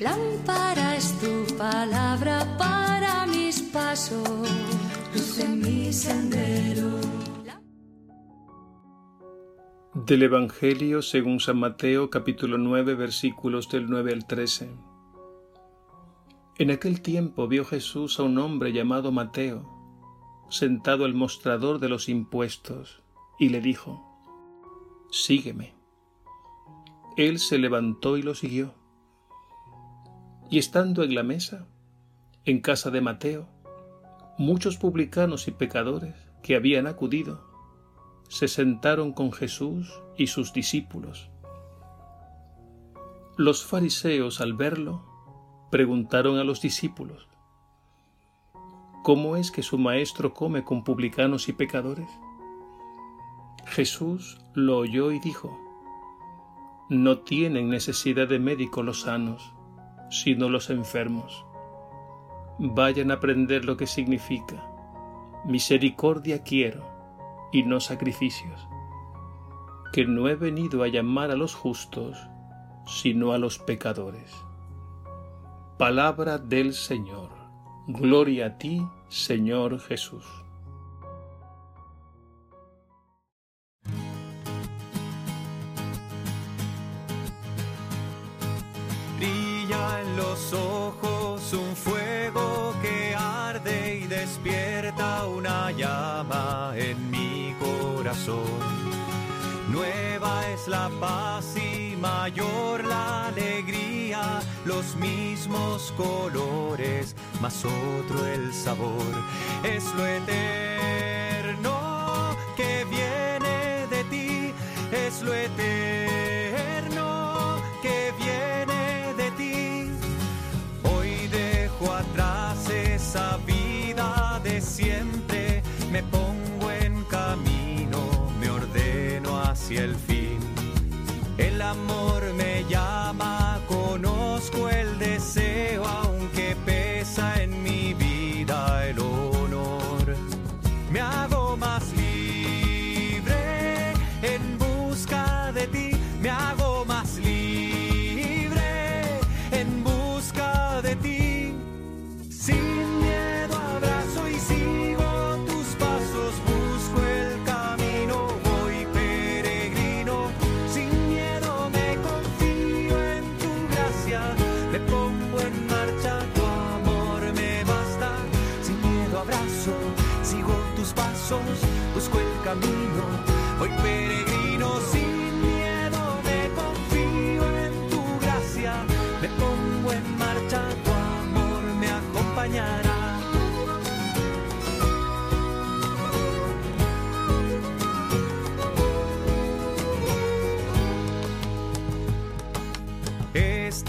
Lámpara es tu palabra para mis pasos, luz en mi sendero. Del Evangelio según San Mateo capítulo 9 versículos del 9 al 13. En aquel tiempo vio Jesús a un hombre llamado Mateo, sentado al mostrador de los impuestos, y le dijo, Sígueme. Él se levantó y lo siguió. Y estando en la mesa, en casa de Mateo, muchos publicanos y pecadores que habían acudido, se sentaron con Jesús y sus discípulos. Los fariseos al verlo preguntaron a los discípulos, ¿cómo es que su maestro come con publicanos y pecadores? Jesús lo oyó y dijo, no tienen necesidad de médico los sanos, sino los enfermos. Vayan a aprender lo que significa. Misericordia quiero y no sacrificios. Que no he venido a llamar a los justos, sino a los pecadores. Palabra del Señor. Gloria a ti, Señor Jesús. Ojos un fuego que arde y despierta una llama en mi corazón. Nueva es la paz y mayor la alegría, los mismos colores, más otro el sabor. Es lo eterno que viene de ti, es lo eterno me hago más libre en busca de ti. Sin miedo abrazo y sigo tus pasos, busco el camino, voy peregrino. Sin miedo me confío en tu gracia, me pongo en marcha, tu amor me basta. Sin miedo abrazo, sigo tus pasos, busco el camino, voy peregrino. Sin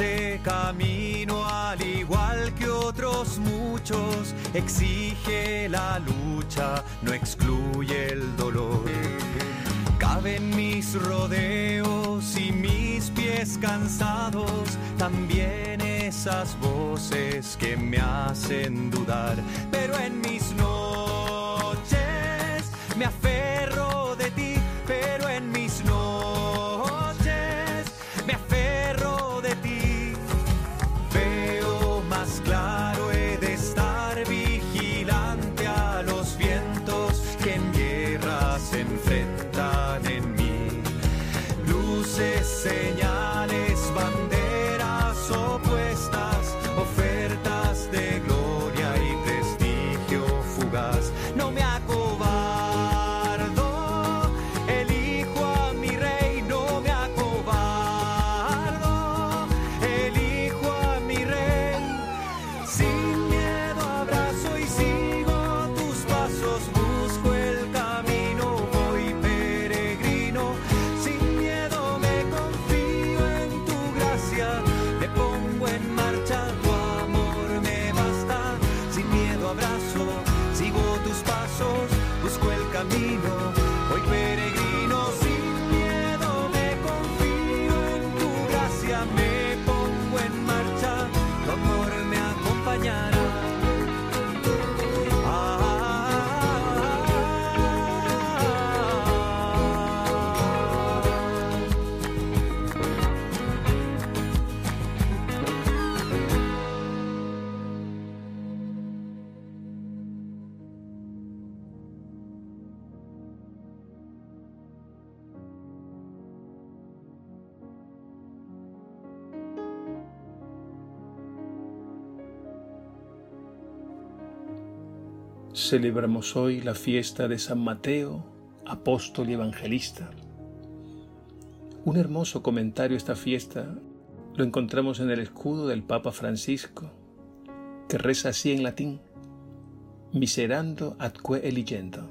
Este camino, al igual que otros muchos, exige la lucha, no excluye el dolor. Caben mis rodeos y mis pies cansados, también esas voces que me hacen dudar. Pero en mis noches me aferro Celebramos hoy la fiesta de San Mateo, apóstol y evangelista. Un hermoso comentario a esta fiesta lo encontramos en el escudo del Papa Francisco, que reza así en latín, miserando atque eligendo,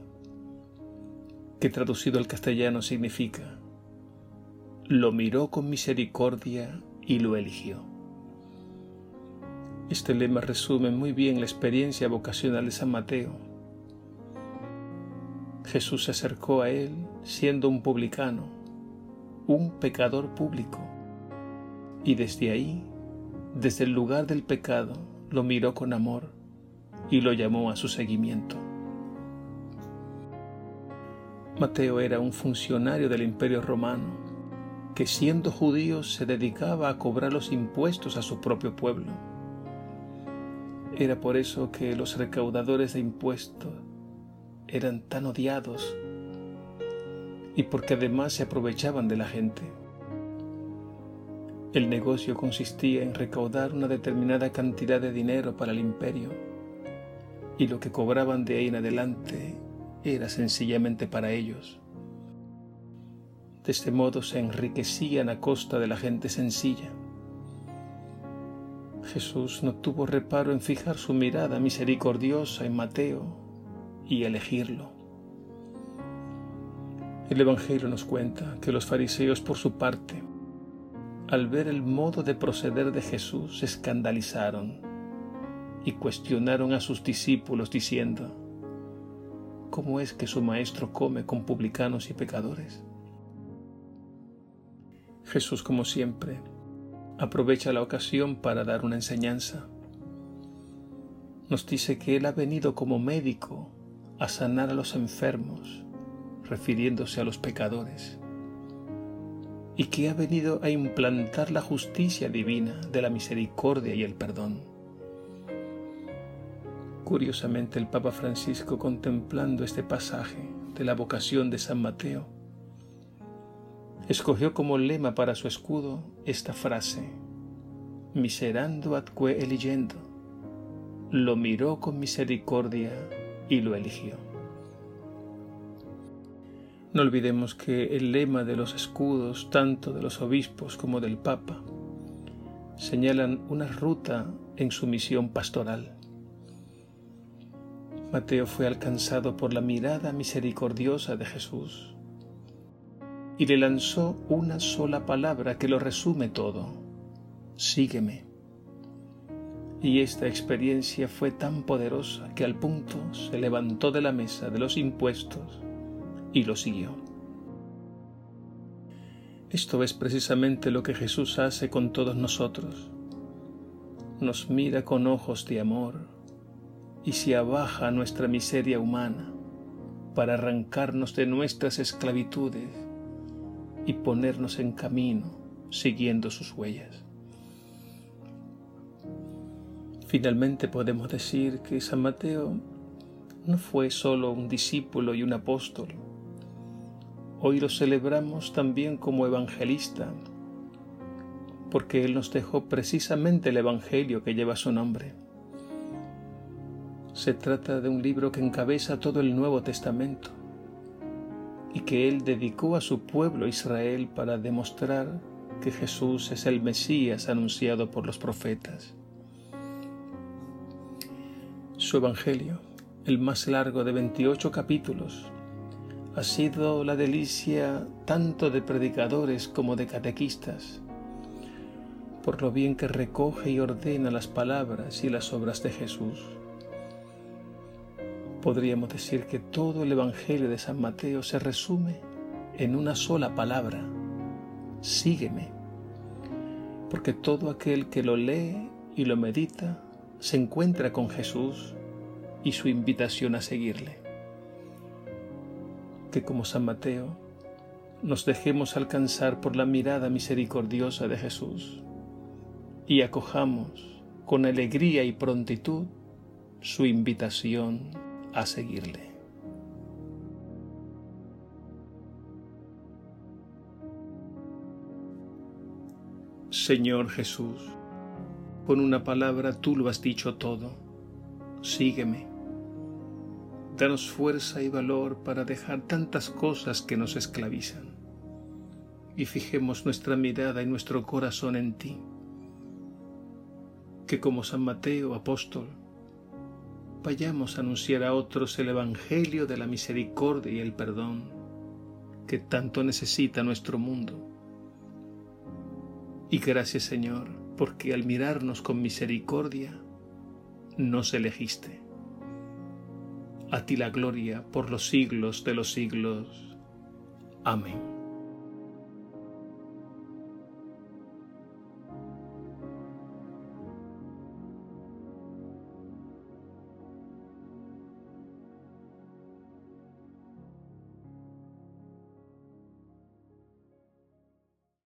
que traducido al castellano significa, lo miró con misericordia y lo eligió. Este lema resume muy bien la experiencia vocacional de San Mateo. Jesús se acercó a él siendo un publicano, un pecador público, y desde ahí, desde el lugar del pecado, lo miró con amor y lo llamó a su seguimiento. Mateo era un funcionario del imperio romano que siendo judío se dedicaba a cobrar los impuestos a su propio pueblo era por eso que los recaudadores de impuestos eran tan odiados y porque además se aprovechaban de la gente. El negocio consistía en recaudar una determinada cantidad de dinero para el imperio y lo que cobraban de ahí en adelante era sencillamente para ellos. De este modo se enriquecían a costa de la gente sencilla. Jesús no tuvo reparo en fijar su mirada misericordiosa en Mateo y elegirlo. El Evangelio nos cuenta que los fariseos, por su parte, al ver el modo de proceder de Jesús, se escandalizaron y cuestionaron a sus discípulos diciendo, ¿cómo es que su maestro come con publicanos y pecadores? Jesús, como siempre, aprovecha la ocasión para dar una enseñanza. Nos dice que Él ha venido como médico a sanar a los enfermos, refiriéndose a los pecadores, y que ha venido a implantar la justicia divina de la misericordia y el perdón. Curiosamente el Papa Francisco contemplando este pasaje de la vocación de San Mateo, escogió como lema para su escudo esta frase, miserando atque eligiendo. Lo miró con misericordia y lo eligió. No olvidemos que el lema de los escudos, tanto de los obispos como del Papa, señalan una ruta en su misión pastoral. Mateo fue alcanzado por la mirada misericordiosa de Jesús y le lanzó una sola palabra que lo resume todo. Sígueme. Y esta experiencia fue tan poderosa que al punto se levantó de la mesa de los impuestos y lo siguió. Esto es precisamente lo que Jesús hace con todos nosotros. Nos mira con ojos de amor y se abaja nuestra miseria humana para arrancarnos de nuestras esclavitudes y ponernos en camino siguiendo sus huellas. Finalmente podemos decir que San Mateo no fue solo un discípulo y un apóstol. Hoy lo celebramos también como evangelista, porque Él nos dejó precisamente el Evangelio que lleva su nombre. Se trata de un libro que encabeza todo el Nuevo Testamento y que él dedicó a su pueblo Israel para demostrar que Jesús es el Mesías anunciado por los profetas. Su Evangelio, el más largo de 28 capítulos, ha sido la delicia tanto de predicadores como de catequistas, por lo bien que recoge y ordena las palabras y las obras de Jesús podríamos decir que todo el Evangelio de San Mateo se resume en una sola palabra, sígueme, porque todo aquel que lo lee y lo medita se encuentra con Jesús y su invitación a seguirle. Que como San Mateo nos dejemos alcanzar por la mirada misericordiosa de Jesús y acojamos con alegría y prontitud su invitación a seguirle. Señor Jesús, con una palabra tú lo has dicho todo. Sígueme. Danos fuerza y valor para dejar tantas cosas que nos esclavizan. Y fijemos nuestra mirada y nuestro corazón en ti. Que como San Mateo, apóstol, vayamos a anunciar a otros el Evangelio de la misericordia y el perdón que tanto necesita nuestro mundo. Y gracias Señor, porque al mirarnos con misericordia, nos elegiste. A ti la gloria por los siglos de los siglos. Amén.